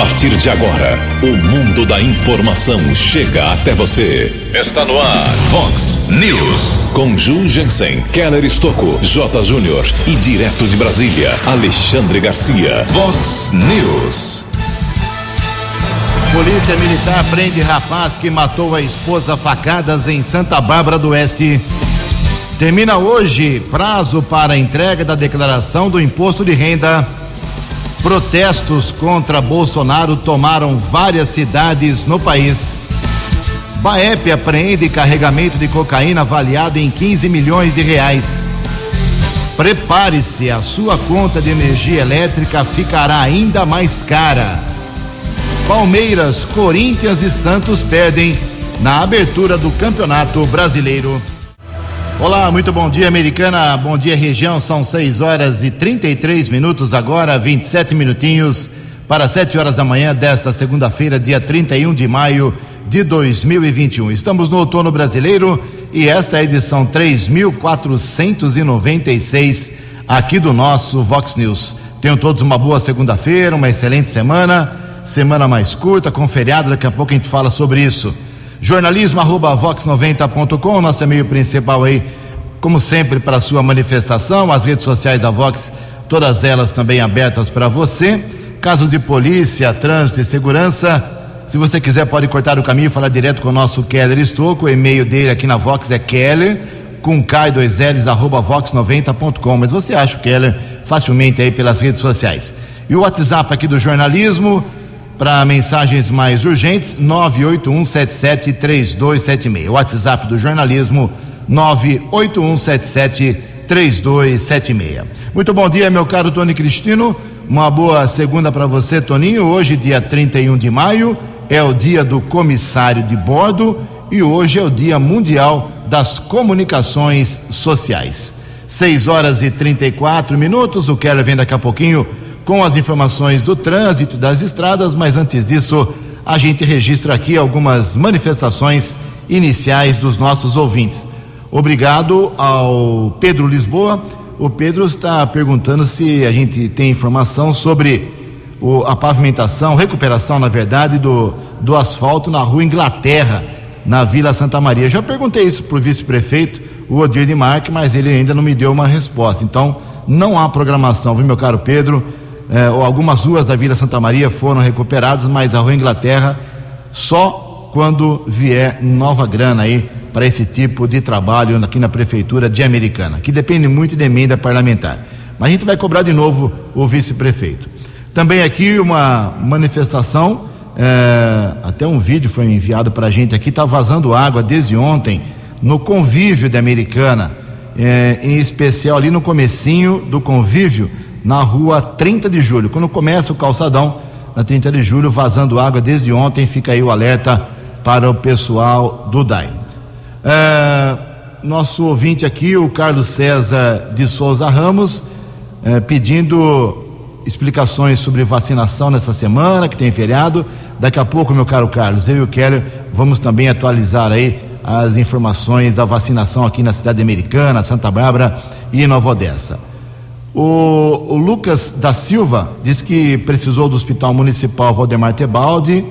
partir de agora, o mundo da informação chega até você. Está no ar, Fox News. Com Ju Jensen, Keller Estocco, J. Júnior e direto de Brasília, Alexandre Garcia. Fox News. Polícia Militar prende rapaz que matou a esposa facadas em Santa Bárbara do Oeste. Termina hoje prazo para entrega da declaração do imposto de renda. Protestos contra Bolsonaro tomaram várias cidades no país. Baep apreende carregamento de cocaína avaliado em 15 milhões de reais. Prepare-se, a sua conta de energia elétrica ficará ainda mais cara. Palmeiras, Corinthians e Santos perdem na abertura do Campeonato Brasileiro. Olá, muito bom dia, Americana. Bom dia, região. São 6 horas e 33 minutos agora, 27 minutinhos para 7 horas da manhã desta segunda-feira, dia 31 de maio de 2021. Estamos no outono brasileiro e esta é a edição 3496 aqui do nosso Vox News. Tenham todos uma boa segunda-feira, uma excelente semana, semana mais curta, com feriado, daqui a pouco a gente fala sobre isso jornalismo arroba vox90.com, nosso e-mail principal aí, como sempre, para sua manifestação, as redes sociais da Vox, todas elas também abertas para você. Casos de polícia, trânsito e segurança, se você quiser pode cortar o caminho e falar direto com o nosso Keller Estouco, o e-mail dele aqui na Vox é keller, com K 2 L's, arroba vox90.com, mas você acha o Keller facilmente aí pelas redes sociais. E o WhatsApp aqui do jornalismo, para mensagens mais urgentes, 981773276. WhatsApp do jornalismo, 981773276. Muito bom dia, meu caro Tony Cristino. Uma boa segunda para você, Toninho. Hoje, dia 31 de maio, é o dia do comissário de bordo e hoje é o Dia Mundial das Comunicações Sociais. 6 horas e 34 minutos. O Keller vem daqui a pouquinho com as informações do trânsito das estradas, mas antes disso, a gente registra aqui algumas manifestações iniciais dos nossos ouvintes. Obrigado ao Pedro Lisboa. O Pedro está perguntando se a gente tem informação sobre o, a pavimentação, recuperação, na verdade, do, do asfalto na rua Inglaterra, na Vila Santa Maria. Já perguntei isso para o vice-prefeito, o Odir de Marque, mas ele ainda não me deu uma resposta. Então, não há programação, viu, meu caro Pedro? É, ou algumas ruas da Vila Santa Maria foram recuperadas, mas a Rua Inglaterra só quando vier nova grana aí para esse tipo de trabalho aqui na Prefeitura de Americana, que depende muito de emenda parlamentar. Mas a gente vai cobrar de novo o vice-prefeito. Também aqui uma manifestação, é, até um vídeo foi enviado para a gente aqui, está vazando água desde ontem no convívio de Americana, é, em especial ali no comecinho do convívio na rua 30 de julho. Quando começa o calçadão, na 30 de julho, vazando água desde ontem, fica aí o alerta para o pessoal do DAI. É, nosso ouvinte aqui, o Carlos César de Souza Ramos, é, pedindo explicações sobre vacinação nessa semana, que tem feriado. Daqui a pouco, meu caro Carlos, eu e o Keller vamos também atualizar aí as informações da vacinação aqui na cidade americana, Santa Bárbara e Nova Odessa. O, o, Lucas da Silva diz que precisou do Hospital Municipal Valdemar Tebaldi,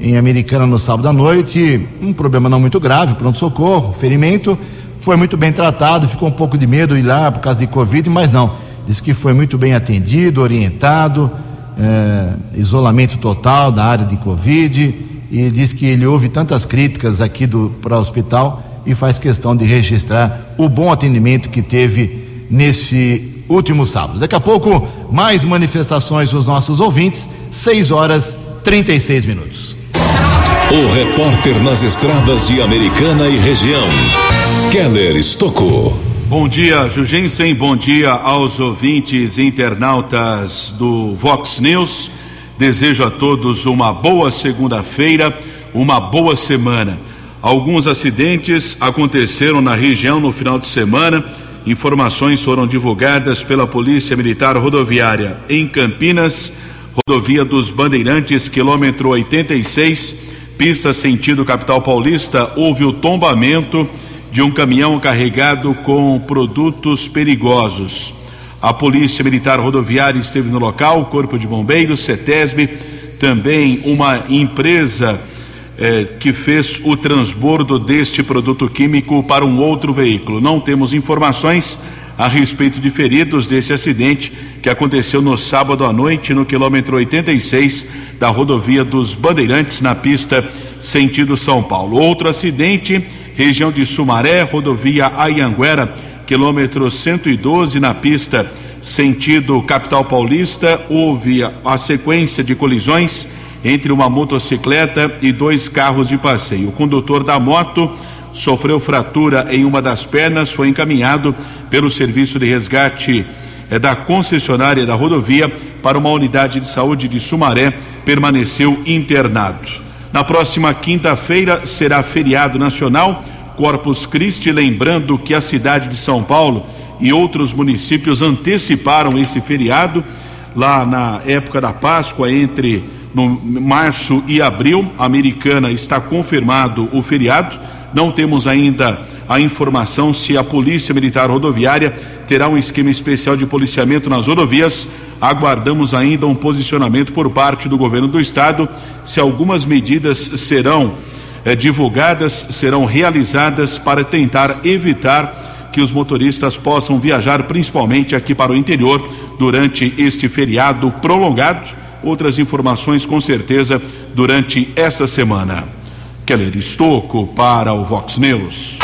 em Americana, no sábado à noite. Um problema não muito grave, pronto-socorro, ferimento. Foi muito bem tratado, ficou um pouco de medo ir lá por causa de Covid, mas não. Diz que foi muito bem atendido, orientado, é, isolamento total da área de Covid. E diz que ele ouve tantas críticas aqui para o hospital e faz questão de registrar o bom atendimento que teve nesse último sábado. Daqui a pouco, mais manifestações dos nossos ouvintes, 6 horas 36 minutos. O repórter nas estradas de Americana e região, Keller Estocou. Bom dia, Jugensen. Bom dia aos ouvintes internautas do Vox News. Desejo a todos uma boa segunda-feira, uma boa semana. Alguns acidentes aconteceram na região no final de semana Informações foram divulgadas pela Polícia Militar Rodoviária em Campinas, rodovia dos Bandeirantes, quilômetro 86, pista sentido capital paulista. Houve o tombamento de um caminhão carregado com produtos perigosos. A Polícia Militar Rodoviária esteve no local, Corpo de Bombeiros, CETESB, também uma empresa eh, que fez o transbordo deste produto químico para um outro veículo. Não temos informações a respeito de feridos desse acidente que aconteceu no sábado à noite no quilômetro 86 da rodovia dos Bandeirantes na pista sentido São Paulo. Outro acidente, região de Sumaré, rodovia Ayanguera, quilômetro 112 na pista sentido capital paulista, houve a sequência de colisões entre uma motocicleta e dois carros de passeio. O condutor da moto sofreu fratura em uma das pernas, foi encaminhado pelo serviço de resgate eh, da concessionária da rodovia para uma unidade de saúde de Sumaré, permaneceu internado. Na próxima quinta-feira será feriado nacional Corpus Christi, lembrando que a cidade de São Paulo e outros municípios anteciparam esse feriado lá na época da Páscoa entre no março e abril. Americana está confirmado o feriado. Não temos ainda a informação se a Polícia Militar Rodoviária terá um esquema especial de policiamento nas rodovias. Aguardamos ainda um posicionamento por parte do governo do estado se algumas medidas serão eh, divulgadas, serão realizadas para tentar evitar que os motoristas possam viajar principalmente aqui para o interior durante este feriado prolongado. Outras informações com certeza durante esta semana. Keller Estocco para o Vox News.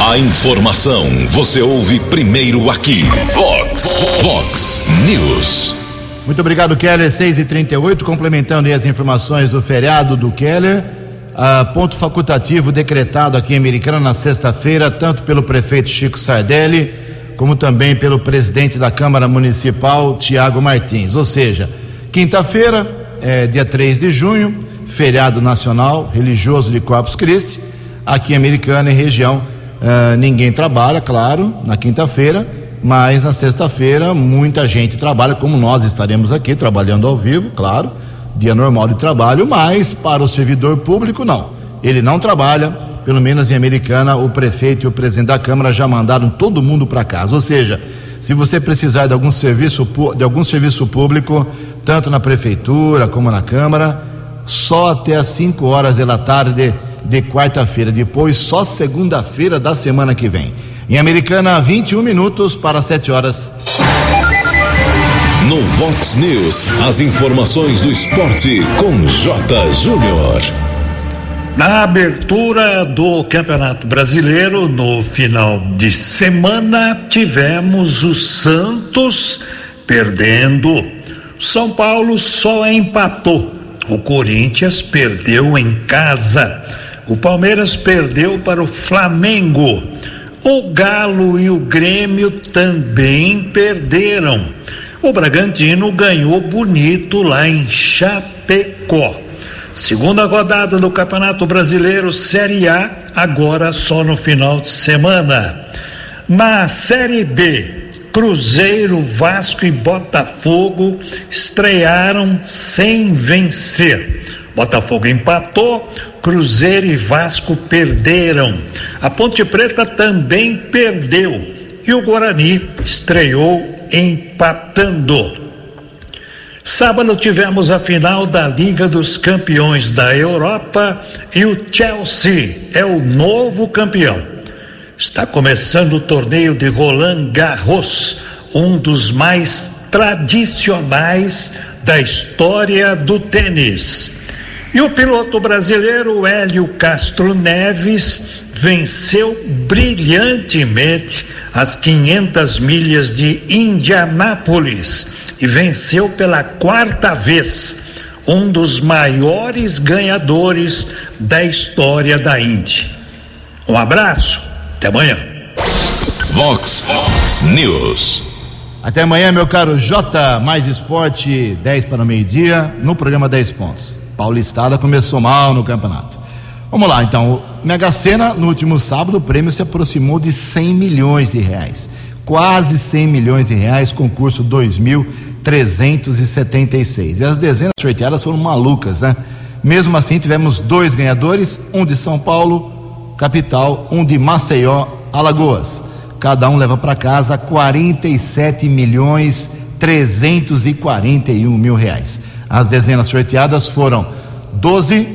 A informação você ouve primeiro aqui. Vox, Vox News. Muito obrigado, Keller. 6 e 38 complementando as informações do feriado do Keller. Uh, ponto facultativo decretado aqui em Americana na sexta-feira, tanto pelo prefeito Chico Sardelli, como também pelo presidente da Câmara Municipal, Tiago Martins. Ou seja, quinta-feira, é, dia 3 de junho, feriado nacional religioso de Corpus Christi, aqui em Americana e região. Uh, ninguém trabalha, claro, na quinta-feira, mas na sexta-feira muita gente trabalha, como nós estaremos aqui trabalhando ao vivo, claro dia normal de trabalho, mas para o servidor público não. Ele não trabalha, pelo menos em Americana, o prefeito e o presidente da Câmara já mandaram todo mundo para casa. Ou seja, se você precisar de algum serviço de algum serviço público, tanto na prefeitura como na Câmara, só até às 5 horas da tarde de quarta-feira, depois só segunda-feira da semana que vem. Em Americana, 21 minutos para 7 horas. No Vox News, as informações do esporte com J. Júnior. Na abertura do Campeonato Brasileiro, no final de semana, tivemos o Santos perdendo. São Paulo só empatou. O Corinthians perdeu em casa. O Palmeiras perdeu para o Flamengo. O Galo e o Grêmio também perderam o Bragantino ganhou bonito lá em Chapecó. Segunda rodada do Campeonato Brasileiro Série A, agora só no final de semana. Na Série B, Cruzeiro, Vasco e Botafogo estrearam sem vencer. Botafogo empatou, Cruzeiro e Vasco perderam. A Ponte Preta também perdeu. E o Guarani estreou empatando. Sábado tivemos a final da Liga dos Campeões da Europa e o Chelsea é o novo campeão. Está começando o torneio de Roland Garros, um dos mais tradicionais da história do tênis. E o piloto brasileiro Hélio Castro Neves venceu brilhantemente as 500 milhas de Indianápolis e venceu pela quarta vez um dos maiores ganhadores da história da Indy. Um abraço, até amanhã. Vox News. Até amanhã, meu caro J, mais esporte, 10 para o meio-dia, no programa 10 pontos. Paulistada começou mal no campeonato. Vamos lá, então. Mega Sena, no último sábado, o prêmio se aproximou de 100 milhões de reais. Quase 100 milhões de reais, concurso 2.376. E as dezenas sorteadas foram malucas, né? Mesmo assim, tivemos dois ganhadores: um de São Paulo, capital, um de Maceió, Alagoas. Cada um leva para casa 47 milhões 341 mil reais. As dezenas sorteadas foram 12,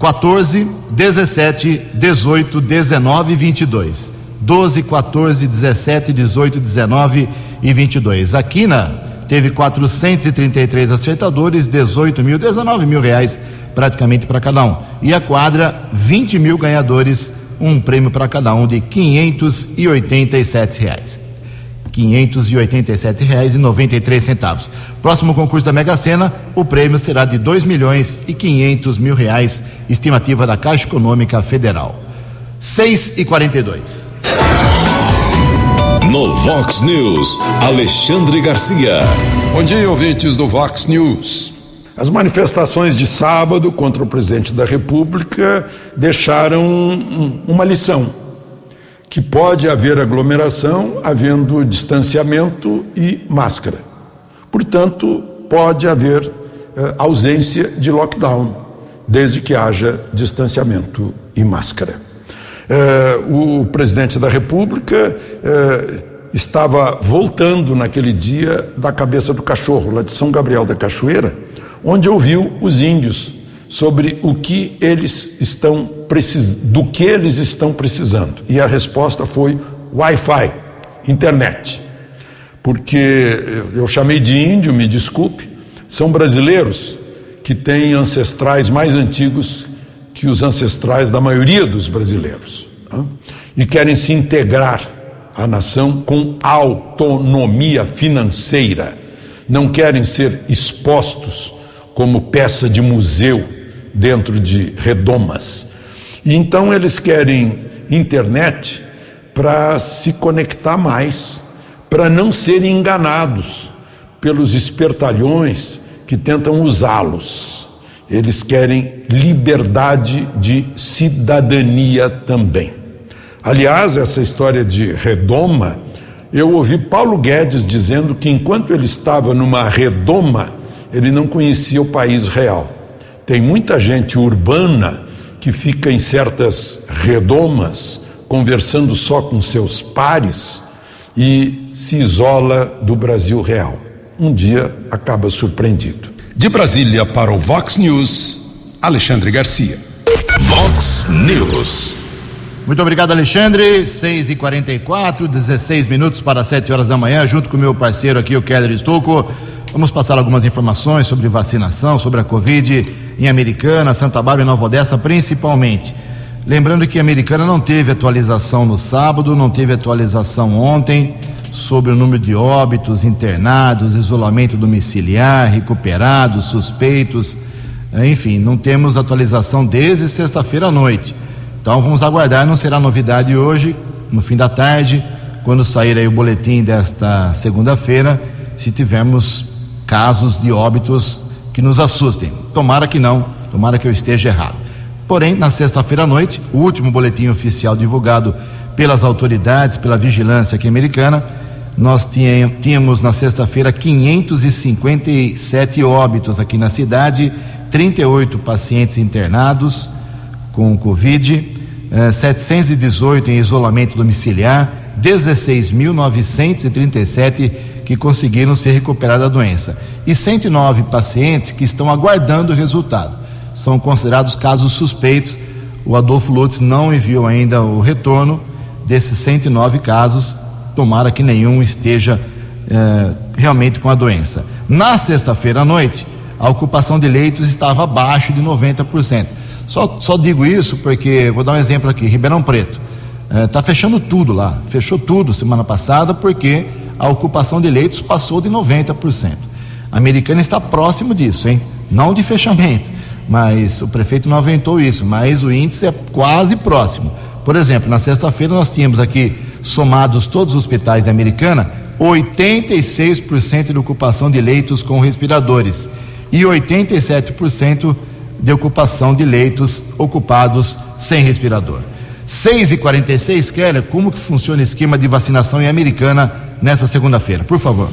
14, 17, 18, 19 e 22. 12, 14, 17, 18, 19 e 22. A Quina teve 433 acertadores, 18 mil, 19 mil reais praticamente para cada um. E a quadra, 20 mil ganhadores, um prêmio para cada um de 587 reais. 587 reais e 93 centavos. Próximo concurso da Mega Sena, o prêmio será de 2 milhões e 500 mil reais, estimativa da Caixa Econômica Federal. 6 e 42. No Vox News, Alexandre Garcia. Bom dia, ouvintes do Vox News. As manifestações de sábado contra o presidente da República deixaram uma lição: que pode haver aglomeração havendo distanciamento e máscara. Portanto, pode haver eh, ausência de lockdown, desde que haja distanciamento e máscara. Eh, o presidente da República eh, estava voltando naquele dia da cabeça do cachorro, lá de São Gabriel da Cachoeira, onde ouviu os índios sobre o que eles estão do que eles estão precisando. E a resposta foi Wi-Fi, internet. Porque eu chamei de índio, me desculpe, são brasileiros que têm ancestrais mais antigos que os ancestrais da maioria dos brasileiros. Né? E querem se integrar à nação com autonomia financeira. Não querem ser expostos como peça de museu dentro de redomas. E então eles querem internet para se conectar mais, para não serem enganados pelos espertalhões que tentam usá-los. Eles querem liberdade de cidadania também. Aliás, essa história de redoma, eu ouvi Paulo Guedes dizendo que enquanto ele estava numa redoma, ele não conhecia o país real. Tem muita gente urbana que fica em certas redomas, conversando só com seus pares e se isola do Brasil real. Um dia acaba surpreendido. De Brasília para o Vox News, Alexandre Garcia. Vox News. Muito obrigado, Alexandre. 6 e 44 16 minutos para 7 horas da manhã, junto com o meu parceiro aqui, o Keller Estouco. Vamos passar algumas informações sobre vacinação, sobre a Covid em Americana, Santa Bárbara e Nova Odessa, principalmente. Lembrando que a Americana não teve atualização no sábado, não teve atualização ontem sobre o número de óbitos, internados, isolamento domiciliar, recuperados, suspeitos, enfim, não temos atualização desde sexta-feira à noite. Então vamos aguardar, não será novidade hoje, no fim da tarde, quando sair aí o boletim desta segunda-feira, se tivermos casos de óbitos que nos assustem. Tomara que não, tomara que eu esteja errado. Porém, na sexta-feira à noite, o último boletim oficial divulgado pelas autoridades, pela vigilância aqui americana, nós tínhamos na sexta-feira 557 óbitos aqui na cidade, 38 pacientes internados com Covid, 718 eh, em isolamento domiciliar, 16.937 que conseguiram se recuperar da doença e 109 pacientes que estão aguardando o resultado. São considerados casos suspeitos. O Adolfo Lutz não enviou ainda o retorno desses 109 casos tomara que nenhum esteja é, realmente com a doença. Na sexta-feira à noite, a ocupação de leitos estava abaixo de 90%. Só, só digo isso porque, vou dar um exemplo aqui: Ribeirão Preto. Está é, fechando tudo lá, fechou tudo semana passada porque a ocupação de leitos passou de 90%. A americana está próximo disso, hein? Não de fechamento, mas o prefeito não aventou isso, mas o índice é quase próximo. Por exemplo, na sexta-feira nós tínhamos aqui somados todos os hospitais da Americana, 86% de ocupação de leitos com respiradores e 87% de ocupação de leitos ocupados sem respirador. 6 e 46 Keller, como que funciona o esquema de vacinação em Americana nessa segunda-feira? Por favor.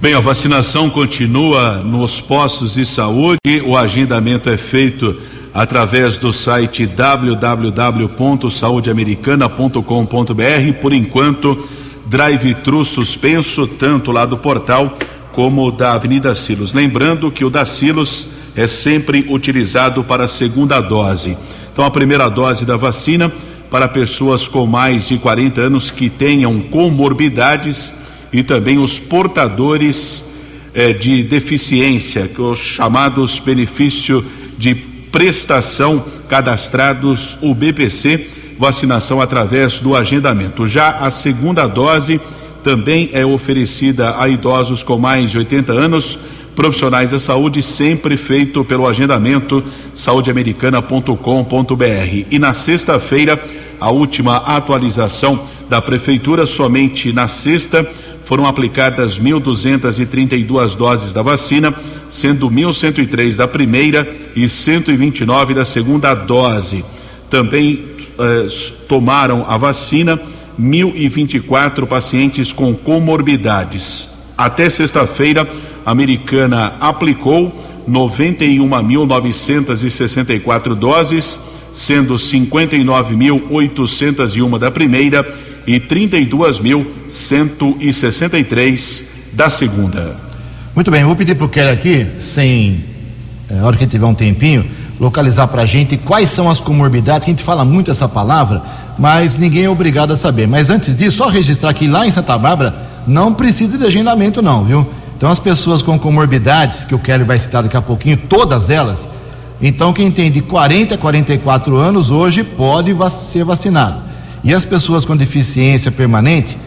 Bem, a vacinação continua nos postos de saúde, o agendamento é feito através do site www.saudeamericana.com.br. Por enquanto, drive-thru suspenso, tanto lá do portal como da Avenida Silos. Lembrando que o da Silos é sempre utilizado para a segunda dose. Então, a primeira dose da vacina para pessoas com mais de 40 anos que tenham comorbidades e também os portadores eh, de deficiência, os chamados benefício de prestação cadastrados, o BPC, vacinação através do agendamento. Já a segunda dose também é oferecida a idosos com mais de 80 anos, profissionais da saúde, sempre feito pelo agendamento saudeamericana.com.br. E na sexta-feira, a última atualização da prefeitura, somente na sexta, foram aplicadas 1.232 doses da vacina, sendo 1.103 da primeira e 129 da segunda dose. Também eh, tomaram a vacina 1.024 pacientes com comorbidades. Até sexta-feira, a americana aplicou 91.964 doses, sendo 59.801 da primeira e 32.163 da segunda. Muito bem, vou pedir para o Kelly aqui, sem a hora que tiver um tempinho, localizar para a gente quais são as comorbidades, que a gente fala muito essa palavra, mas ninguém é obrigado a saber. Mas antes disso, só registrar que lá em Santa Bárbara não precisa de agendamento, não, viu? Então, as pessoas com comorbidades, que o Kelly vai citar daqui a pouquinho, todas elas, então quem tem de 40 a 44 anos hoje pode ser vacinado. E as pessoas com deficiência permanente,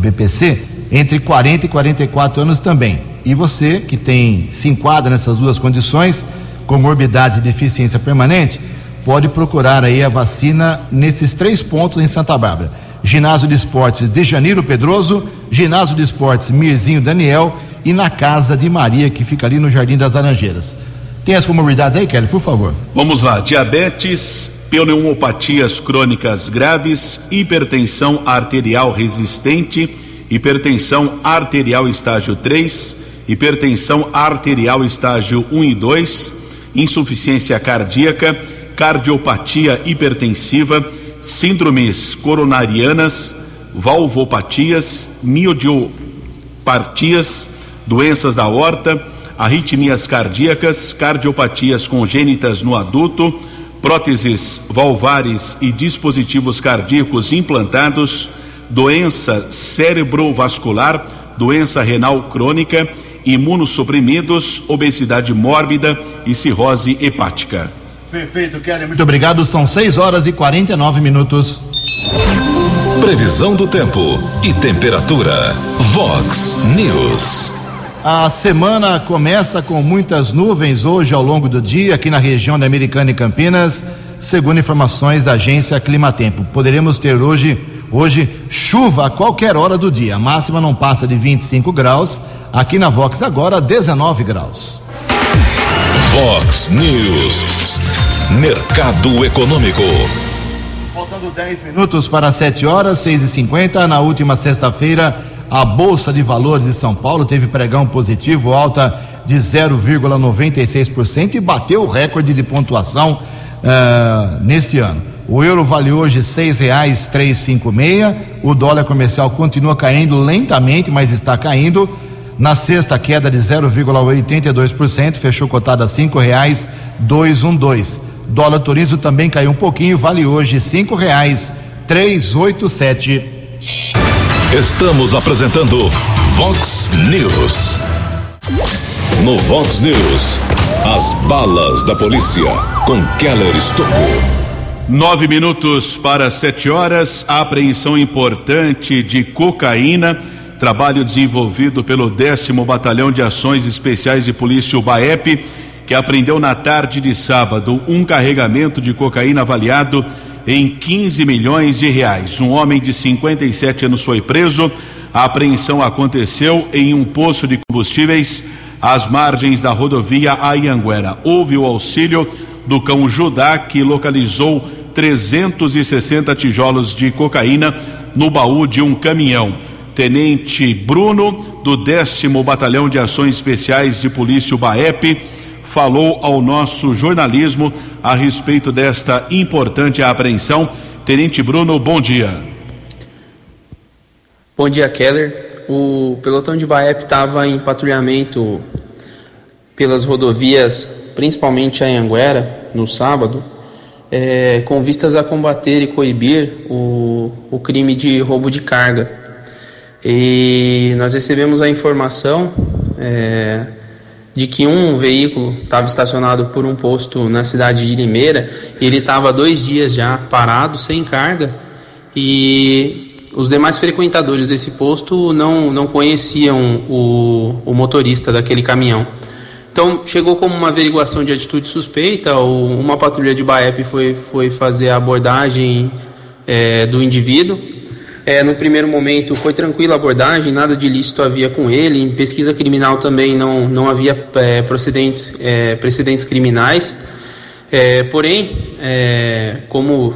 BPC, entre 40 e 44 anos também. E você que tem se enquadra nessas duas condições, comorbidade e deficiência permanente, pode procurar aí a vacina nesses três pontos em Santa Bárbara. Ginásio de Esportes de Janeiro Pedroso, Ginásio de Esportes Mirzinho Daniel e na Casa de Maria, que fica ali no Jardim das Laranjeiras. Tem as comorbidades aí, Kelly, por favor. Vamos lá: diabetes, pneumopatias crônicas graves, hipertensão arterial resistente, hipertensão arterial estágio 3, hipertensão arterial estágio 1 e 2, insuficiência cardíaca, cardiopatia hipertensiva, síndromes coronarianas, valvopatias, miodiopatias, doenças da horta, arritmias cardíacas, cardiopatias congênitas no adulto, próteses valvares e dispositivos cardíacos implantados, doença cerebrovascular, doença renal crônica, imunossuprimidos, obesidade mórbida e cirrose hepática. Perfeito, Kelly. Muito obrigado. São 6 horas e 49 minutos. Previsão do tempo e temperatura. Vox News. A semana começa com muitas nuvens hoje ao longo do dia aqui na região da Americana e Campinas, segundo informações da agência Climatempo. Poderemos ter hoje hoje chuva a qualquer hora do dia. A máxima não passa de 25 graus. Aqui na Vox agora 19 graus. Vox News. Mercado Econômico. Faltando 10 minutos para 7 horas, 6 e 50 na última sexta-feira, a Bolsa de Valores de São Paulo teve pregão positivo, alta de 0,96% e bateu o recorde de pontuação uh, nesse ano. O euro vale hoje cinco meia. O dólar comercial continua caindo lentamente, mas está caindo. Na sexta, queda de 0,82%, fechou cotada a um dois. Dólar turismo também caiu um pouquinho, vale hoje oito sete. Estamos apresentando Vox News. No Vox News, as balas da polícia com Keller Estocou. Nove minutos para sete horas, a apreensão importante de cocaína, trabalho desenvolvido pelo décimo Batalhão de Ações Especiais de Polícia, o BAEP, que apreendeu na tarde de sábado um carregamento de cocaína avaliado em 15 milhões de reais. Um homem de 57 anos foi preso. A apreensão aconteceu em um poço de combustíveis às margens da rodovia Ayanguera. Houve o auxílio do cão Judá, que localizou 360 tijolos de cocaína no baú de um caminhão. Tenente Bruno, do 10 Batalhão de Ações Especiais de Polícia, BAEP, falou ao nosso jornalismo a respeito desta importante apreensão. Tenente Bruno, bom dia. Bom dia, Keller. o pelotão de Baep estava em patrulhamento pelas rodovias, principalmente a Anguera, no sábado, é, com vistas a combater e coibir o, o crime de roubo de carga. E nós recebemos a informação é, de que um veículo estava estacionado por um posto na cidade de Limeira e ele estava dois dias já parado, sem carga, e os demais frequentadores desse posto não, não conheciam o, o motorista daquele caminhão. Então, chegou como uma averiguação de atitude suspeita, uma patrulha de BAEP foi, foi fazer a abordagem é, do indivíduo. É, no primeiro momento foi tranquila a abordagem, nada de ilícito havia com ele. Em pesquisa criminal também não, não havia é, procedentes, é, precedentes criminais. É, porém, é, como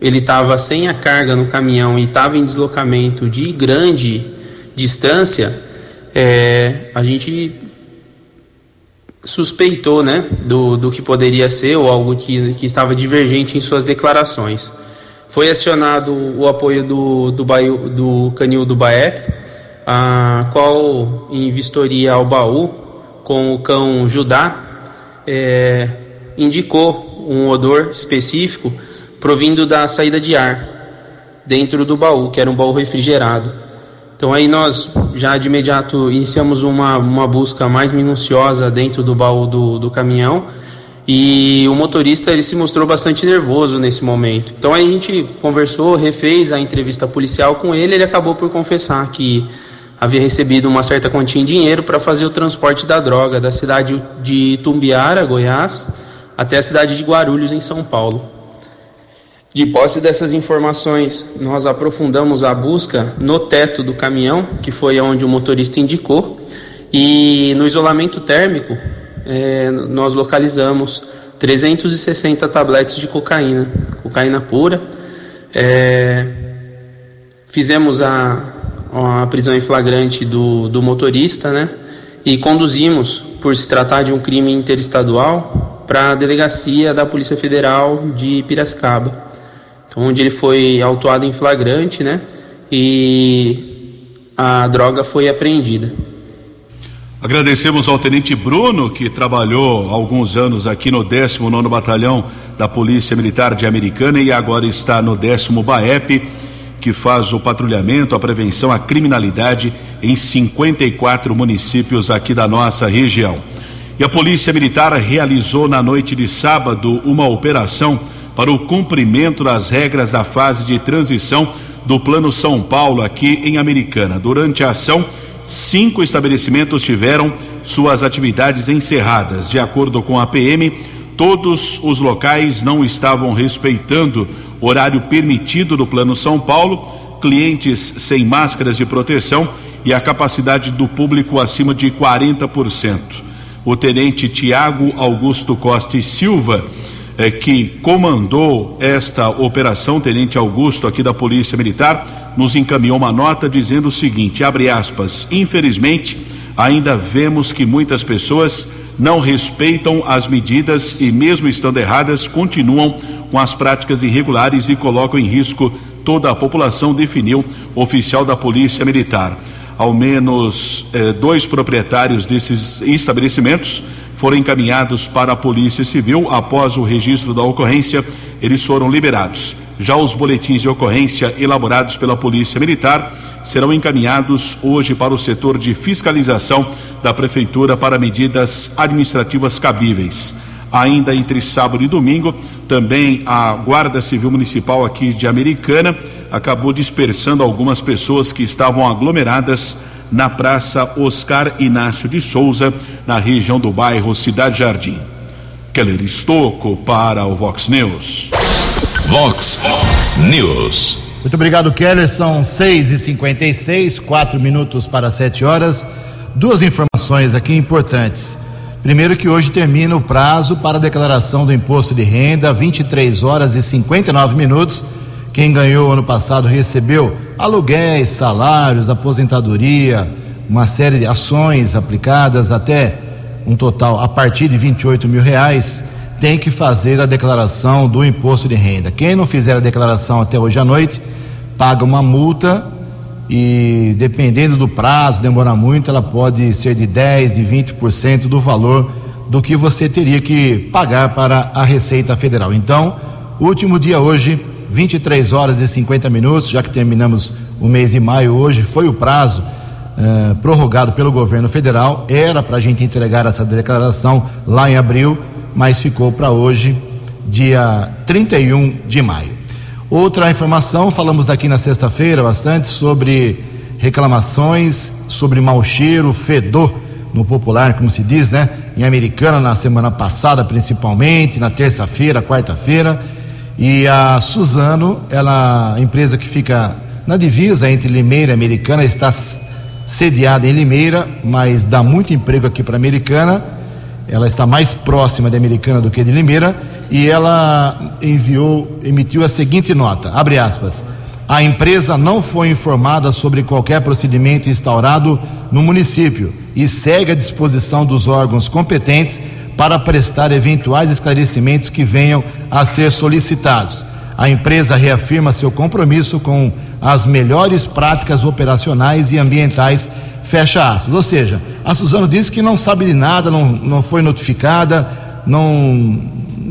ele estava sem a carga no caminhão e estava em deslocamento de grande distância, a gente suspeitou né, do, do que poderia ser ou algo que, que estava divergente em suas declarações. Foi acionado o apoio do, do, baio, do canil do BAEP, a qual, em vistoria ao baú, com o cão Judá, é, indicou um odor específico provindo da saída de ar dentro do baú, que era um baú refrigerado. Então aí nós já de imediato iniciamos uma, uma busca mais minuciosa dentro do baú do, do caminhão e o motorista ele se mostrou bastante nervoso nesse momento. Então a gente conversou, refez a entrevista policial com ele, ele acabou por confessar que havia recebido uma certa quantia em dinheiro para fazer o transporte da droga da cidade de Tumbiara, Goiás, até a cidade de Guarulhos, em São Paulo. De posse dessas informações, nós aprofundamos a busca no teto do caminhão, que foi onde o motorista indicou, e no isolamento térmico é, nós localizamos 360 tabletes de cocaína, cocaína pura. É, fizemos a, a prisão em flagrante do, do motorista, né? E conduzimos, por se tratar de um crime interestadual, para a delegacia da Polícia Federal de Piracicaba onde ele foi autuado em flagrante, né? E a droga foi apreendida. Agradecemos ao Tenente Bruno, que trabalhou alguns anos aqui no 19 Batalhão da Polícia Militar de Americana e agora está no 10 BAEP, que faz o patrulhamento, a prevenção à criminalidade em 54 municípios aqui da nossa região. E a Polícia Militar realizou na noite de sábado uma operação para o cumprimento das regras da fase de transição do Plano São Paulo aqui em Americana. Durante a ação, cinco estabelecimentos tiveram suas atividades encerradas. De acordo com a PM, todos os locais não estavam respeitando o horário permitido do Plano São Paulo, clientes sem máscaras de proteção e a capacidade do público acima de 40%. O tenente Tiago Augusto Costa e Silva é, que comandou esta operação, Tenente Augusto, aqui da Polícia Militar, nos encaminhou uma nota dizendo o seguinte: abre aspas, infelizmente, ainda vemos que muitas pessoas não respeitam as medidas e, mesmo estando erradas, continuam com as práticas irregulares e colocam em risco toda a população, definiu o oficial da Polícia Militar. Ao menos eh, dois proprietários desses estabelecimentos foram encaminhados para a Polícia Civil. Após o registro da ocorrência, eles foram liberados. Já os boletins de ocorrência elaborados pela Polícia Militar serão encaminhados hoje para o setor de fiscalização da Prefeitura para medidas administrativas cabíveis. Ainda entre sábado e domingo, também a Guarda Civil Municipal aqui de Americana acabou dispersando algumas pessoas que estavam aglomeradas na Praça Oscar Inácio de Souza, na região do bairro Cidade Jardim. Keller Estocco para o Vox News. Vox News. Muito obrigado, Keller. São 6 e 56 quatro minutos para sete horas. Duas informações aqui importantes. Primeiro, que hoje termina o prazo para a declaração do imposto de renda, 23 horas e 59 minutos. Quem ganhou ano passado recebeu aluguéis, salários, aposentadoria, uma série de ações aplicadas até um total a partir de 28 mil reais, tem que fazer a declaração do imposto de renda. Quem não fizer a declaração até hoje à noite, paga uma multa e dependendo do prazo, demorar muito, ela pode ser de 10, de 20% do valor do que você teria que pagar para a Receita Federal. Então, último dia hoje, 23 horas e 50 minutos, já que terminamos o mês de maio hoje, foi o prazo eh, prorrogado pelo governo federal. Era para a gente entregar essa declaração lá em abril, mas ficou para hoje, dia 31 de maio. Outra informação, falamos aqui na sexta-feira bastante sobre reclamações sobre mau cheiro, fedor, no popular, como se diz, né? Em Americana, na semana passada, principalmente, na terça-feira, quarta-feira. E a Suzano, ela, a empresa que fica na divisa entre Limeira e Americana, está sediada em Limeira, mas dá muito emprego aqui para Americana. Ela está mais próxima de Americana do que de Limeira e ela enviou, emitiu a seguinte nota, abre aspas, a empresa não foi informada sobre qualquer procedimento instaurado no município e segue à disposição dos órgãos competentes para prestar eventuais esclarecimentos que venham a ser solicitados. A empresa reafirma seu compromisso com as melhores práticas operacionais e ambientais, fecha aspas. Ou seja, a Suzano disse que não sabe de nada, não, não foi notificada, não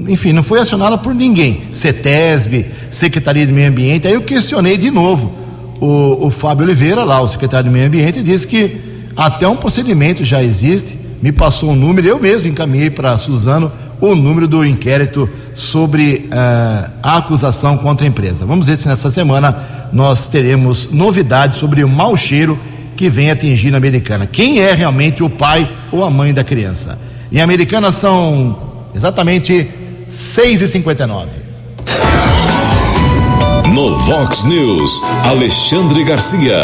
enfim, não foi acionada por ninguém. CETESB, Secretaria de Meio Ambiente. Aí eu questionei de novo o, o Fábio Oliveira, lá, o secretário de Meio Ambiente, e disse que até um procedimento já existe. Me passou um número, eu mesmo encaminhei para a Suzano o número do inquérito sobre uh, a acusação contra a empresa. Vamos ver se nessa semana nós teremos novidades sobre o mau cheiro que vem atingindo a americana. Quem é realmente o pai ou a mãe da criança? Em Americana são exatamente 6 e 59 No Vox News, Alexandre Garcia.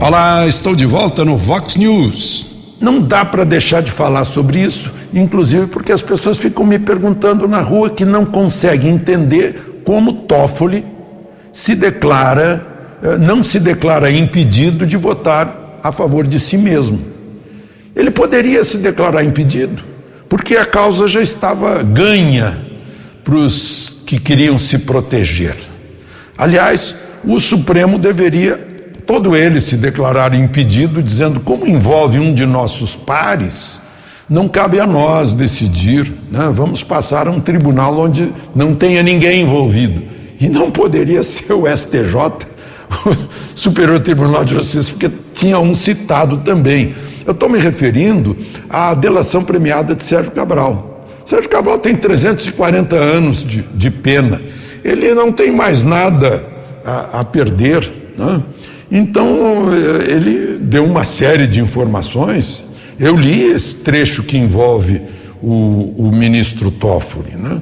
Olá, estou de volta no Vox News. Não dá para deixar de falar sobre isso, inclusive porque as pessoas ficam me perguntando na rua que não conseguem entender como Toffoli se declara, não se declara impedido de votar a favor de si mesmo. Ele poderia se declarar impedido porque a causa já estava ganha para os que queriam se proteger. Aliás, o Supremo deveria, todo ele, se declarar impedido, dizendo: como envolve um de nossos pares, não cabe a nós decidir, né? vamos passar a um tribunal onde não tenha ninguém envolvido. E não poderia ser o STJ, Superior Tribunal de Justiça, porque tinha um citado também. Eu estou me referindo à delação premiada de Sérgio Cabral. Sérgio Cabral tem 340 anos de, de pena. Ele não tem mais nada a, a perder. Né? Então, eh, ele deu uma série de informações. Eu li esse trecho que envolve o, o ministro Toffoli. Né?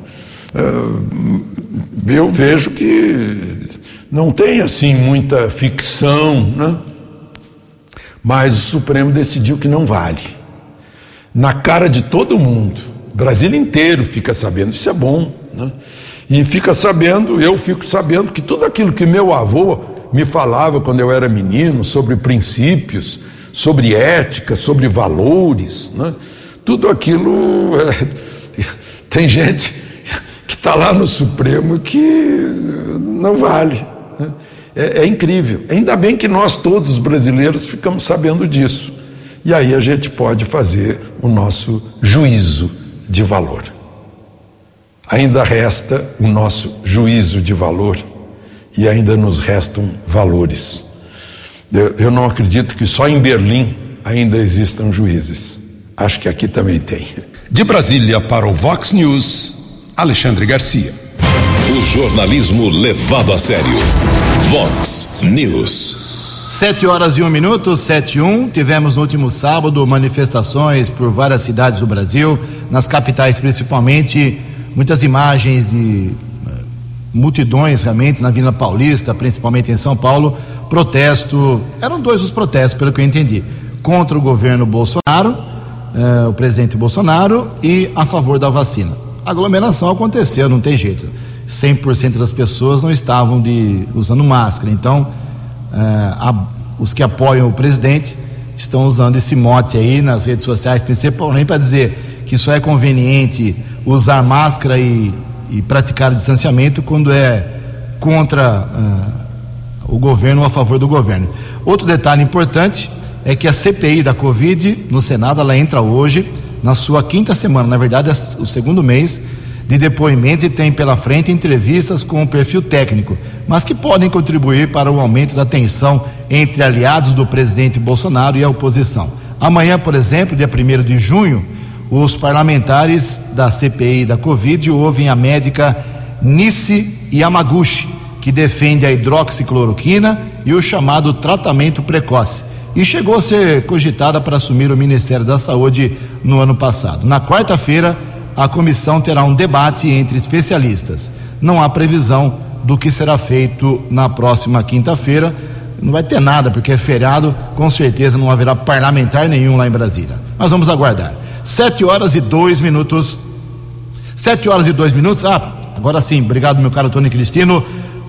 Eh, eu vejo que não tem assim muita ficção. Né? Mas o Supremo decidiu que não vale. Na cara de todo mundo. O Brasil inteiro fica sabendo, isso é bom. Né? E fica sabendo, eu fico sabendo que tudo aquilo que meu avô me falava quando eu era menino, sobre princípios, sobre ética, sobre valores, né? tudo aquilo. É, tem gente que está lá no Supremo que não vale. É, é incrível. Ainda bem que nós todos brasileiros ficamos sabendo disso. E aí a gente pode fazer o nosso juízo de valor. Ainda resta o nosso juízo de valor e ainda nos restam valores. Eu, eu não acredito que só em Berlim ainda existam juízes. Acho que aqui também tem. De Brasília para o Vox News, Alexandre Garcia. O jornalismo levado a sério. Vox News. Sete horas e um minuto, sete e um. Tivemos no último sábado manifestações por várias cidades do Brasil, nas capitais principalmente, muitas imagens de uh, multidões realmente na Vila Paulista, principalmente em São Paulo. Protesto, eram dois os protestos, pelo que eu entendi, contra o governo Bolsonaro, uh, o presidente Bolsonaro, e a favor da vacina. A aglomeração aconteceu, não tem jeito 100% das pessoas não estavam de, usando máscara. Então, é, a, os que apoiam o presidente estão usando esse mote aí nas redes sociais, principalmente para dizer que só é conveniente usar máscara e, e praticar o distanciamento quando é contra uh, o governo a favor do governo. Outro detalhe importante é que a CPI da Covid no Senado ela entra hoje na sua quinta semana, na verdade é o segundo mês de depoimentos e tem pela frente entrevistas com um perfil técnico, mas que podem contribuir para o aumento da tensão entre aliados do presidente Bolsonaro e a oposição. Amanhã, por exemplo, dia 1 de junho, os parlamentares da CPI da Covid ouvem a médica Nice Yamaguchi, que defende a hidroxicloroquina e o chamado tratamento precoce. E chegou a ser cogitada para assumir o Ministério da Saúde no ano passado. Na quarta-feira, a comissão terá um debate entre especialistas. Não há previsão do que será feito na próxima quinta-feira. Não vai ter nada, porque é feriado, com certeza não haverá parlamentar nenhum lá em Brasília. Mas vamos aguardar. Sete horas e dois minutos. Sete horas e dois minutos. Ah, agora sim, obrigado, meu caro Tony Cristino.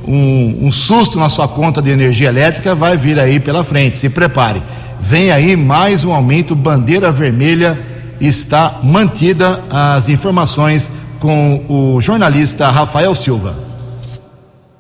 Um, um susto na sua conta de energia elétrica vai vir aí pela frente. Se prepare. Vem aí mais um aumento, bandeira vermelha está mantida as informações com o jornalista Rafael Silva.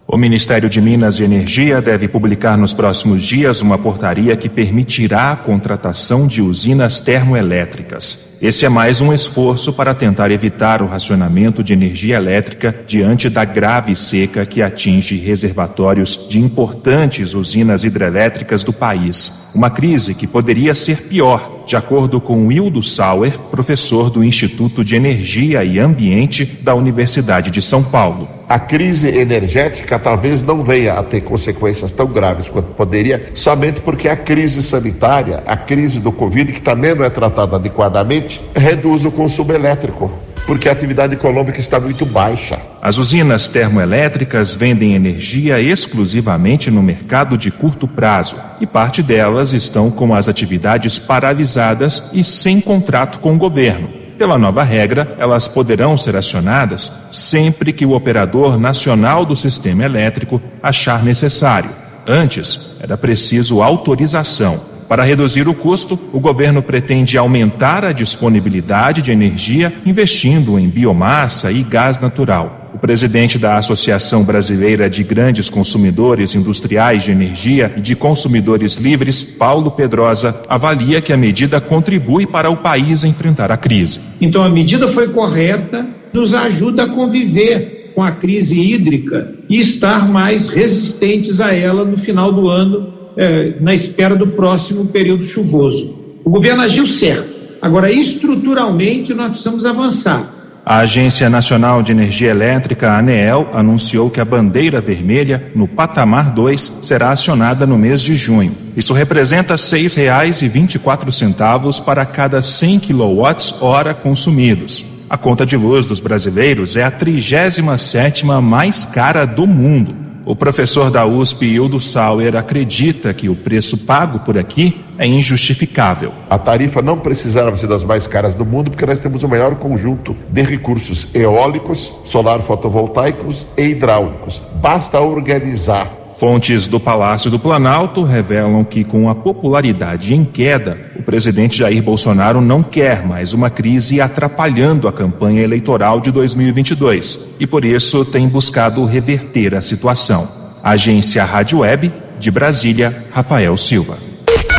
O Ministério de Minas e Energia deve publicar nos próximos dias uma portaria que permitirá a contratação de usinas termoelétricas. Esse é mais um esforço para tentar evitar o racionamento de energia elétrica diante da grave seca que atinge reservatórios de importantes usinas hidrelétricas do país. Uma crise que poderia ser pior de acordo com Wildo Sauer, professor do Instituto de Energia e Ambiente da Universidade de São Paulo. A crise energética talvez não venha a ter consequências tão graves quanto poderia, somente porque a crise sanitária, a crise do Covid, que também não é tratada adequadamente, reduz o consumo elétrico porque a atividade econômica está muito baixa. As usinas termoelétricas vendem energia exclusivamente no mercado de curto prazo e parte delas estão com as atividades paralisadas e sem contrato com o governo. Pela nova regra, elas poderão ser acionadas sempre que o operador nacional do sistema elétrico achar necessário. Antes, era preciso autorização para reduzir o custo, o governo pretende aumentar a disponibilidade de energia investindo em biomassa e gás natural. O presidente da Associação Brasileira de Grandes Consumidores Industriais de Energia e de Consumidores Livres, Paulo Pedrosa, avalia que a medida contribui para o país enfrentar a crise. Então, a medida foi correta, nos ajuda a conviver com a crise hídrica e estar mais resistentes a ela no final do ano é, na espera do próximo período chuvoso. O governo agiu certo. Agora, estruturalmente, nós precisamos avançar. A Agência Nacional de Energia Elétrica, ANEEL, anunciou que a bandeira vermelha, no patamar 2, será acionada no mês de junho. Isso representa R$ 6,24 para cada 100 kWh consumidos. A conta de luz dos brasileiros é a 37 mais cara do mundo. O professor da USP, Hildo Sauer, acredita que o preço pago por aqui é injustificável. A tarifa não precisava ser das mais caras do mundo, porque nós temos o maior conjunto de recursos eólicos, solar fotovoltaicos e hidráulicos. Basta organizar Fontes do Palácio do Planalto revelam que, com a popularidade em queda, o presidente Jair Bolsonaro não quer mais uma crise atrapalhando a campanha eleitoral de 2022 e, por isso, tem buscado reverter a situação. Agência Rádio Web, de Brasília, Rafael Silva.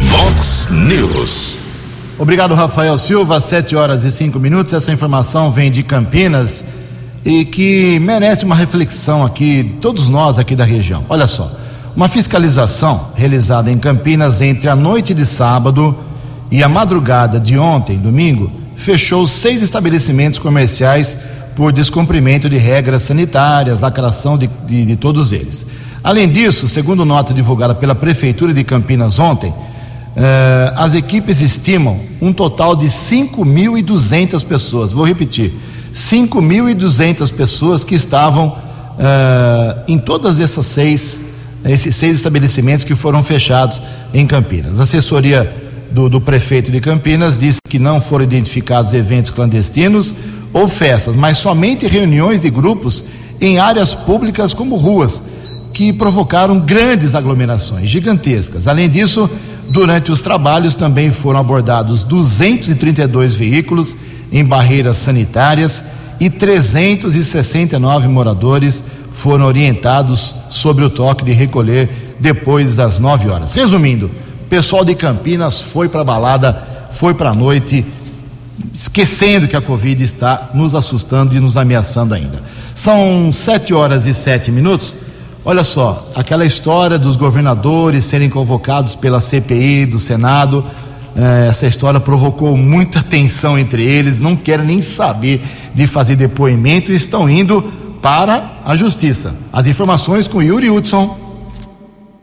Vox News. Obrigado, Rafael Silva. Sete horas e cinco minutos. Essa informação vem de Campinas e que merece uma reflexão aqui, todos nós aqui da região. Olha só, uma fiscalização realizada em Campinas entre a noite de sábado e a madrugada de ontem, domingo, fechou seis estabelecimentos comerciais por descumprimento de regras sanitárias, lacração de, de, de todos eles. Além disso, segundo nota divulgada pela Prefeitura de Campinas ontem, eh, as equipes estimam um total de 5.200 pessoas. Vou repetir: 5.200 pessoas que estavam uh, em todas essas seis, esses seis estabelecimentos que foram fechados em Campinas. A assessoria do, do prefeito de Campinas disse que não foram identificados eventos clandestinos ou festas, mas somente reuniões de grupos em áreas públicas como ruas, que provocaram grandes aglomerações, gigantescas. Além disso, durante os trabalhos também foram abordados 232 veículos em barreiras sanitárias e 369 moradores foram orientados sobre o toque de recolher depois das 9 horas. Resumindo, pessoal de Campinas foi para a balada, foi para a noite, esquecendo que a Covid está nos assustando e nos ameaçando ainda. São sete horas e sete minutos. Olha só, aquela história dos governadores serem convocados pela CPI do Senado, essa história provocou muita tensão entre eles, não querem nem saber de fazer depoimento e estão indo para a justiça. As informações com Yuri Hudson.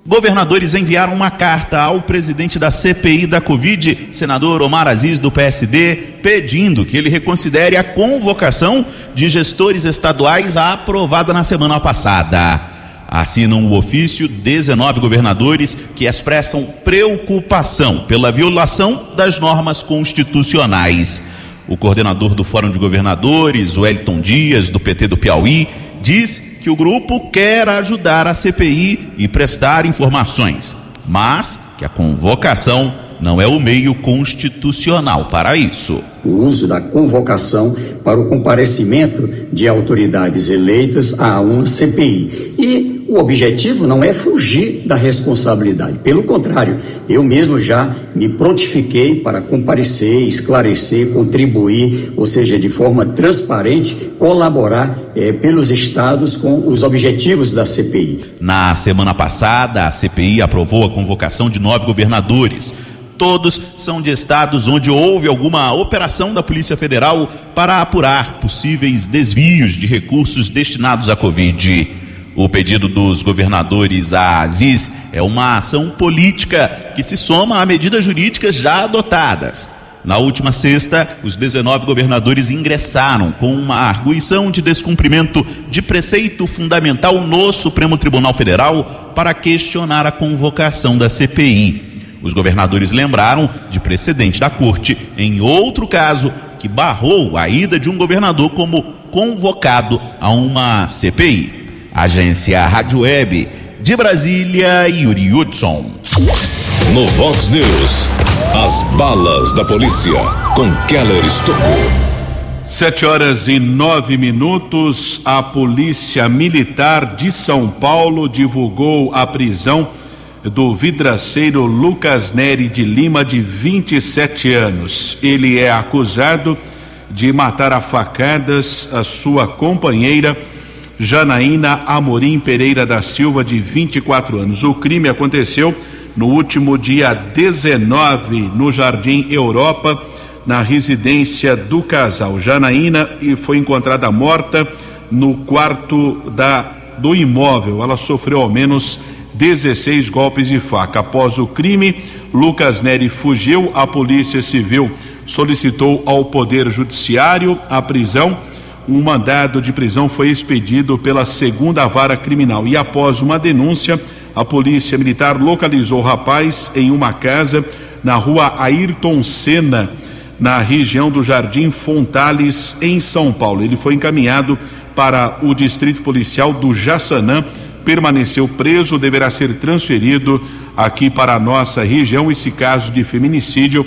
Governadores enviaram uma carta ao presidente da CPI da Covid, senador Omar Aziz, do PSD, pedindo que ele reconsidere a convocação de gestores estaduais aprovada na semana passada. Assinam o ofício 19 governadores que expressam preocupação pela violação das normas constitucionais. O coordenador do Fórum de Governadores, o Elton Dias, do PT do Piauí, diz que o grupo quer ajudar a CPI e prestar informações, mas que a convocação não é o meio constitucional para isso. O uso da convocação para o comparecimento de autoridades eleitas a uma CPI. E o objetivo não é fugir da responsabilidade, pelo contrário, eu mesmo já me prontifiquei para comparecer, esclarecer, contribuir, ou seja, de forma transparente, colaborar é, pelos estados com os objetivos da CPI. Na semana passada, a CPI aprovou a convocação de nove governadores. Todos são de estados onde houve alguma operação da Polícia Federal para apurar possíveis desvios de recursos destinados à Covid. O pedido dos governadores a Aziz é uma ação política que se soma a medidas jurídicas já adotadas. Na última sexta, os 19 governadores ingressaram com uma arguição de descumprimento de preceito fundamental no Supremo Tribunal Federal para questionar a convocação da CPI. Os governadores lembraram de precedente da corte em outro caso que barrou a ida de um governador como convocado a uma CPI. Agência Rádio Web de Brasília, Yuri Hudson. No Vox News, as balas da polícia com Keller Estocou. Sete horas e nove minutos, a Polícia Militar de São Paulo divulgou a prisão do vidraceiro Lucas Neri de Lima, de 27 anos. Ele é acusado de matar a facadas a sua companheira Janaína Amorim Pereira da Silva, de 24 anos. O crime aconteceu no último dia 19, no Jardim Europa, na residência do casal. Janaína e foi encontrada morta no quarto da, do imóvel. Ela sofreu ao menos 16 golpes de faca. Após o crime, Lucas Neri fugiu. A Polícia Civil solicitou ao Poder Judiciário a prisão um mandado de prisão foi expedido pela segunda vara criminal e após uma denúncia, a polícia militar localizou o rapaz em uma casa na rua Ayrton Senna, na região do Jardim Fontales, em São Paulo. Ele foi encaminhado para o distrito policial do Jaçanã, permaneceu preso, deverá ser transferido aqui para a nossa região. Esse caso de feminicídio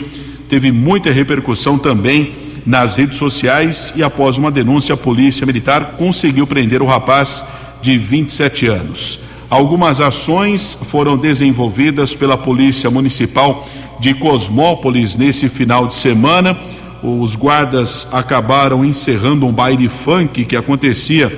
teve muita repercussão também nas redes sociais e após uma denúncia, a Polícia Militar conseguiu prender o rapaz de 27 anos. Algumas ações foram desenvolvidas pela Polícia Municipal de Cosmópolis nesse final de semana. Os guardas acabaram encerrando um baile funk que acontecia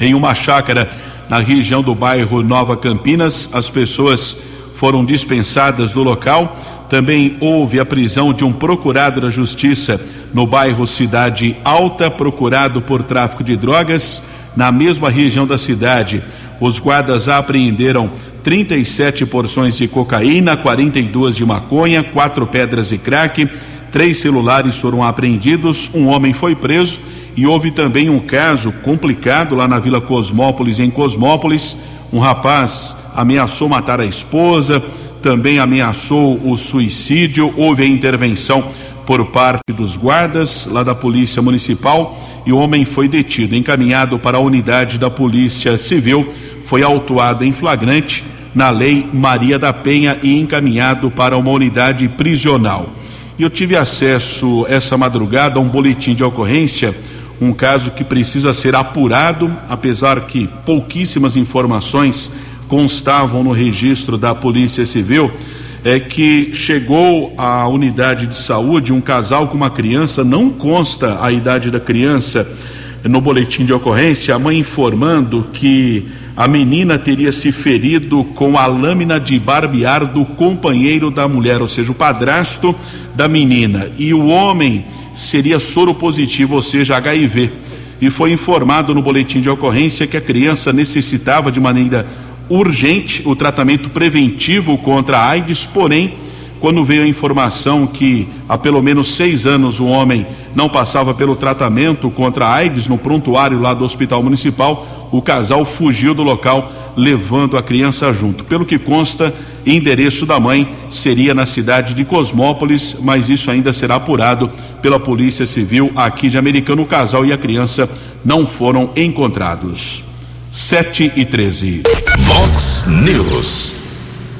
em uma chácara na região do bairro Nova Campinas. As pessoas foram dispensadas do local. Também houve a prisão de um procurado da Justiça no bairro Cidade Alta, procurado por tráfico de drogas. Na mesma região da cidade, os guardas apreenderam 37 porções de cocaína, 42 de maconha, quatro pedras de crack, três celulares foram apreendidos, um homem foi preso e houve também um caso complicado lá na Vila Cosmópolis, em Cosmópolis. Um rapaz ameaçou matar a esposa, também ameaçou o suicídio. Houve a intervenção por parte dos guardas lá da Polícia Municipal e o homem foi detido, encaminhado para a unidade da Polícia Civil, foi autuado em flagrante na Lei Maria da Penha e encaminhado para uma unidade prisional. E eu tive acesso essa madrugada a um boletim de ocorrência um caso que precisa ser apurado, apesar que pouquíssimas informações constavam no registro da Polícia Civil. É que chegou à unidade de saúde um casal com uma criança, não consta a idade da criança no boletim de ocorrência, a mãe informando que a menina teria se ferido com a lâmina de barbear do companheiro da mulher, ou seja, o padrasto da menina. E o homem seria soro positivo, ou seja, HIV. E foi informado no boletim de ocorrência que a criança necessitava de maneira urgente o tratamento preventivo contra a AIDS, porém, quando veio a informação que há pelo menos seis anos o homem não passava pelo tratamento contra a AIDS no prontuário lá do Hospital Municipal, o casal fugiu do local levando a criança junto. Pelo que consta, endereço da mãe seria na cidade de Cosmópolis, mas isso ainda será apurado pela Polícia Civil aqui de Americano. O casal e a criança não foram encontrados. 7 e 13. Vox News.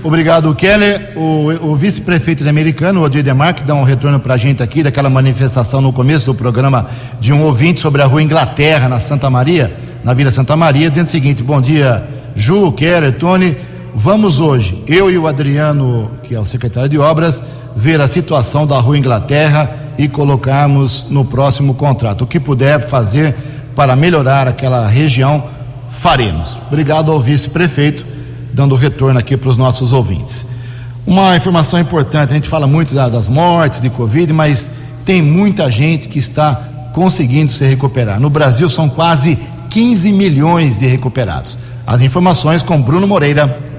Obrigado, Keller. O, o vice-prefeito de Americano, o Odir Demarque, dá um retorno para a gente aqui daquela manifestação no começo do programa de um ouvinte sobre a rua Inglaterra, na Santa Maria, na Vila Santa Maria, dizendo o seguinte: Bom dia, Ju, Keller, Tony. Vamos hoje, eu e o Adriano, que é o secretário de obras, ver a situação da rua Inglaterra e colocarmos no próximo contrato. O que puder fazer para melhorar aquela região, faremos. Obrigado ao vice-prefeito, dando retorno aqui para os nossos ouvintes. Uma informação importante: a gente fala muito das mortes de Covid, mas tem muita gente que está conseguindo se recuperar. No Brasil são quase 15 milhões de recuperados. As informações com Bruno Moreira.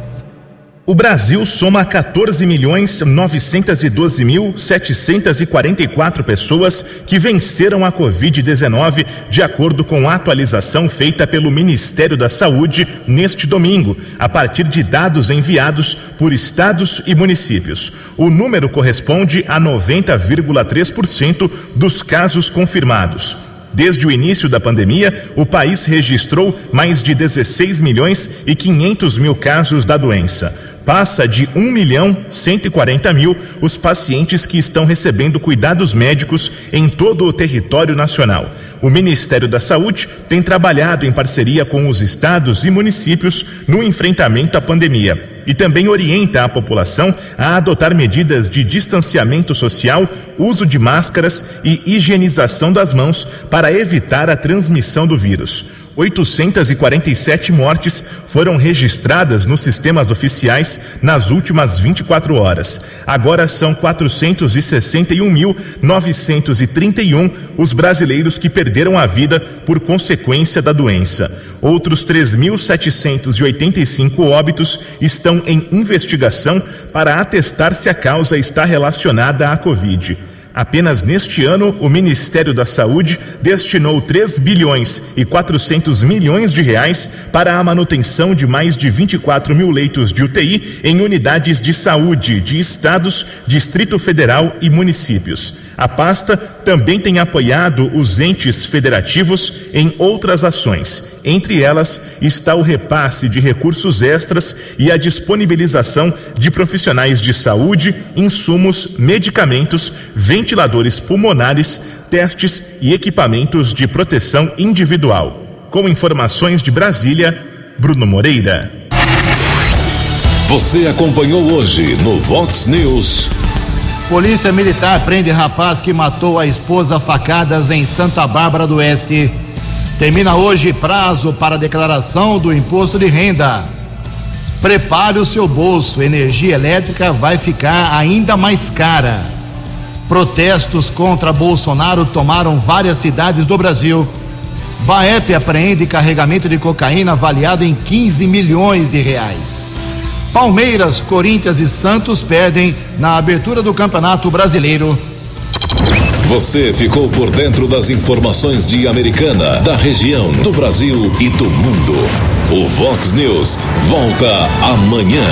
O Brasil soma 14 milhões 912 mil 744 pessoas que venceram a Covid-19, de acordo com a atualização feita pelo Ministério da Saúde neste domingo, a partir de dados enviados por estados e municípios. O número corresponde a 90,3% dos casos confirmados. Desde o início da pandemia, o país registrou mais de 16 milhões e 500 mil casos da doença passa de 1 milhão 140 mil os pacientes que estão recebendo cuidados médicos em todo o território nacional. O Ministério da Saúde tem trabalhado em parceria com os estados e municípios no enfrentamento à pandemia e também orienta a população a adotar medidas de distanciamento social, uso de máscaras e higienização das mãos para evitar a transmissão do vírus. 847 mortes foram registradas nos sistemas oficiais nas últimas 24 horas. Agora são 461.931 os brasileiros que perderam a vida por consequência da doença. Outros 3.785 óbitos estão em investigação para atestar se a causa está relacionada à Covid. Apenas neste ano, o Ministério da Saúde destinou 3 bilhões e 400 milhões de reais para a manutenção de mais de 24 mil leitos de UTI em unidades de saúde de estados, Distrito Federal e municípios. A pasta também tem apoiado os entes federativos em outras ações. Entre elas está o repasse de recursos extras e a disponibilização de profissionais de saúde, insumos, medicamentos, ventiladores pulmonares, testes e equipamentos de proteção individual. Com informações de Brasília, Bruno Moreira. Você acompanhou hoje no Vox News. Polícia Militar prende rapaz que matou a esposa facadas em Santa Bárbara do Oeste. Termina hoje prazo para declaração do imposto de renda. Prepare o seu bolso, energia elétrica vai ficar ainda mais cara. Protestos contra Bolsonaro tomaram várias cidades do Brasil. Baep apreende carregamento de cocaína avaliado em 15 milhões de reais. Palmeiras, Corinthians e Santos perdem na abertura do Campeonato Brasileiro. Você ficou por dentro das informações de Americana, da região, do Brasil e do mundo. O Vox News volta amanhã.